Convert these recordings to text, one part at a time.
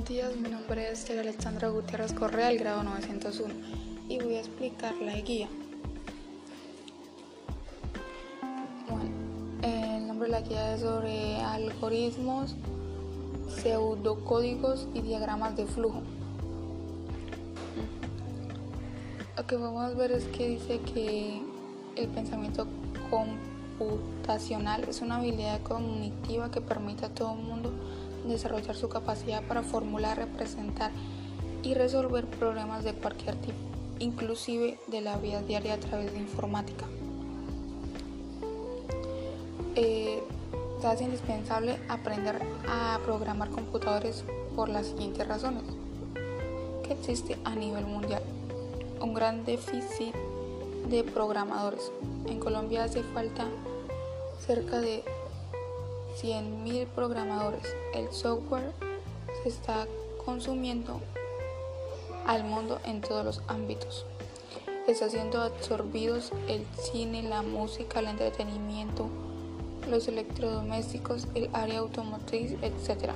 Buenos días, mi nombre es Alexandra Gutiérrez Correa, del grado 901, y voy a explicar la guía. Bueno, el nombre de la guía es sobre algoritmos, pseudocódigos y diagramas de flujo. Lo que vamos a ver es que dice que el pensamiento computacional es una habilidad cognitiva que permite a todo el mundo desarrollar su capacidad para formular, representar y resolver problemas de cualquier tipo, inclusive de la vida diaria a través de informática. Eh, hace indispensable aprender a programar computadores por las siguientes razones. Que existe a nivel mundial un gran déficit de programadores. En Colombia hace falta cerca de 100.000 programadores. El software se está consumiendo al mundo en todos los ámbitos. Está siendo absorbidos el cine, la música, el entretenimiento, los electrodomésticos, el área automotriz, etc.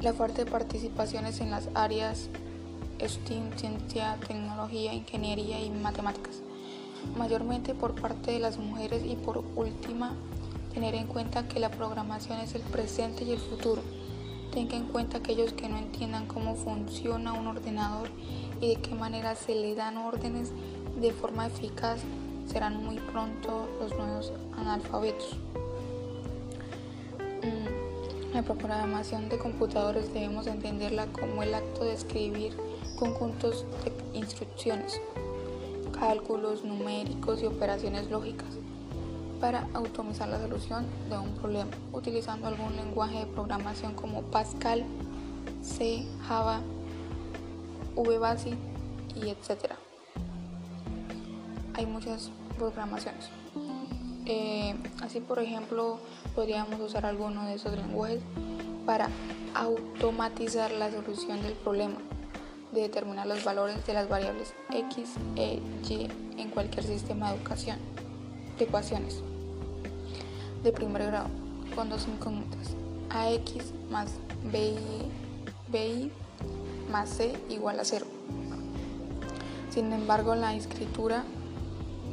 La falta de participaciones en las áreas STEAM, ciencia, tecnología, ingeniería y matemáticas, mayormente por parte de las mujeres y por última Tener en cuenta que la programación es el presente y el futuro. Tenga en cuenta aquellos que no entiendan cómo funciona un ordenador y de qué manera se le dan órdenes de forma eficaz serán muy pronto los nuevos analfabetos. Mm, la programación de computadores debemos entenderla como el acto de escribir conjuntos de instrucciones, cálculos numéricos y operaciones lógicas para automatizar la solución de un problema utilizando algún lenguaje de programación como Pascal, C, Java, VBasic y etc. Hay muchas programaciones. Eh, así por ejemplo podríamos usar alguno de esos lenguajes para automatizar la solución del problema de determinar los valores de las variables x, e, y en cualquier sistema de educación de ecuaciones de primer grado con dos incógnitas. AX más BI, BI más C igual a 0. Sin embargo, la escritura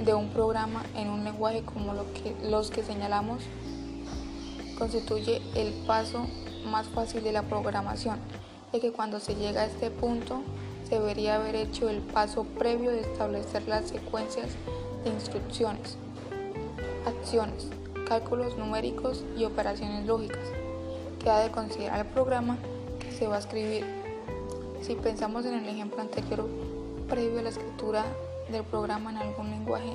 de un programa en un lenguaje como que, los que señalamos constituye el paso más fácil de la programación, ya que cuando se llega a este punto se debería haber hecho el paso previo de establecer las secuencias de instrucciones, acciones, cálculos numéricos y operaciones lógicas, que ha de considerar el programa que se va a escribir. Si pensamos en el ejemplo anterior, previo a la escritura del programa en algún lenguaje,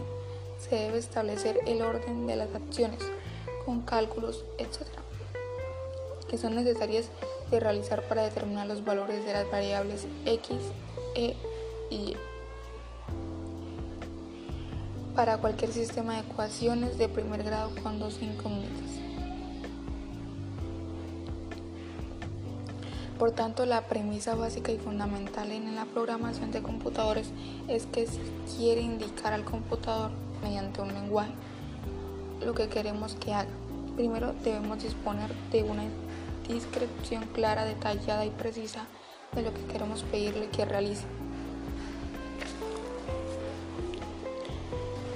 se debe establecer el orden de las acciones con cálculos, etc., que son necesarias de realizar para determinar los valores de las variables x, e y y para cualquier sistema de ecuaciones de primer grado con dos incógnitas. Por tanto, la premisa básica y fundamental en la programación de computadores es que se quiere indicar al computador mediante un lenguaje lo que queremos que haga. Primero debemos disponer de una descripción clara, detallada y precisa de lo que queremos pedirle que realice.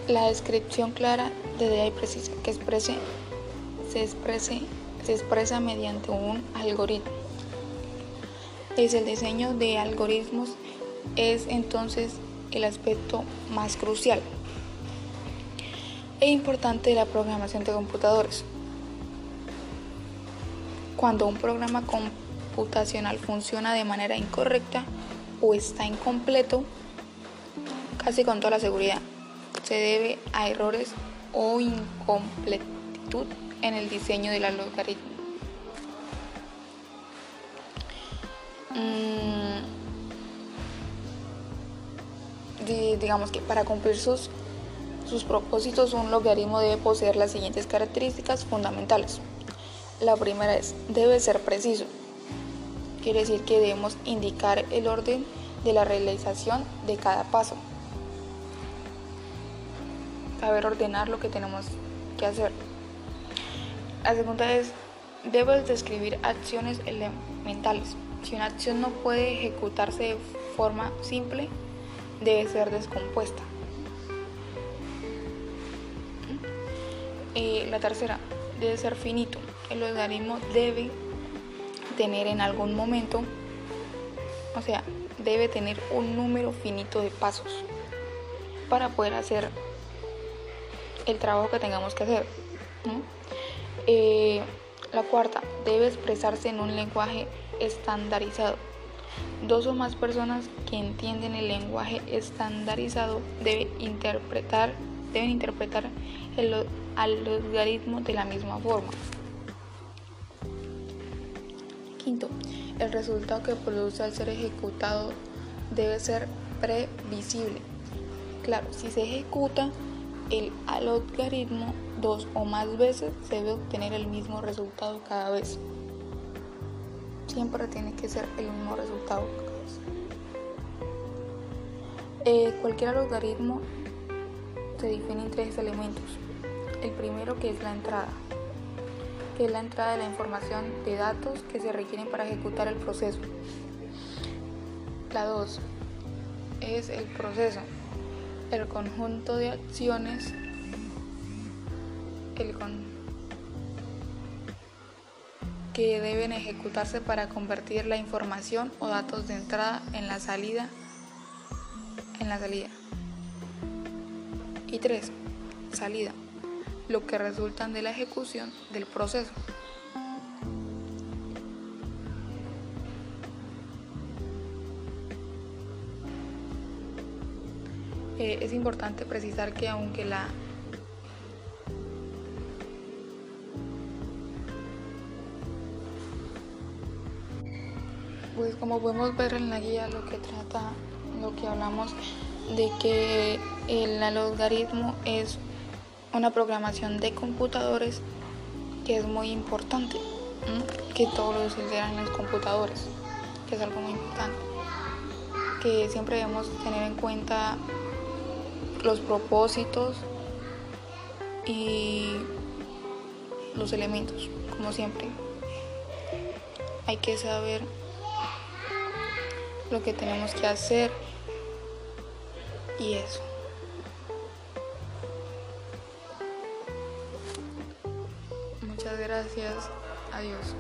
La descripción clara, de y precisa que exprese, se, se expresa mediante un algoritmo. Es el diseño de algoritmos es entonces el aspecto más crucial e importante de la programación de computadores. Cuando un programa computacional funciona de manera incorrecta o está incompleto, casi con toda la seguridad, se debe a errores o incompletitud en el diseño del algoritmo. Mm, digamos que para cumplir sus, sus propósitos un logaritmo debe poseer las siguientes características fundamentales. La primera es, debe ser preciso. Quiere decir que debemos indicar el orden de la realización de cada paso saber ordenar lo que tenemos que hacer. La segunda es, debes describir acciones mentales. Si una acción no puede ejecutarse de forma simple, debe ser descompuesta. Eh, la tercera, debe ser finito. El logaritmo debe tener en algún momento, o sea, debe tener un número finito de pasos para poder hacer el trabajo que tengamos que hacer. Eh, la cuarta, debe expresarse en un lenguaje estandarizado. Dos o más personas que entienden el lenguaje estandarizado deben interpretar, deben interpretar el, al logaritmo de la misma forma. Quinto, el resultado que produce al ser ejecutado debe ser previsible. Claro, si se ejecuta el logaritmo dos o más veces, se debe obtener el mismo resultado cada vez. Siempre tiene que ser el mismo resultado cada vez. Eh, cualquier logaritmo se define en tres elementos. El primero que es la entrada, que es la entrada de la información de datos que se requieren para ejecutar el proceso. La 2 es el proceso, el conjunto de acciones que deben ejecutarse para convertir la información o datos de entrada en la salida en la salida. Y 3. Salida, lo que resultan de la ejecución del proceso. Es importante precisar que aunque la pues como podemos ver en la guía lo que trata, lo que hablamos de que el logaritmo es una programación de computadores que es muy importante, que todos lo sucederán en los computadores, que es algo muy importante, que siempre debemos tener en cuenta los propósitos y los elementos, como siempre. Hay que saber lo que tenemos que hacer y eso. Muchas gracias. Adiós.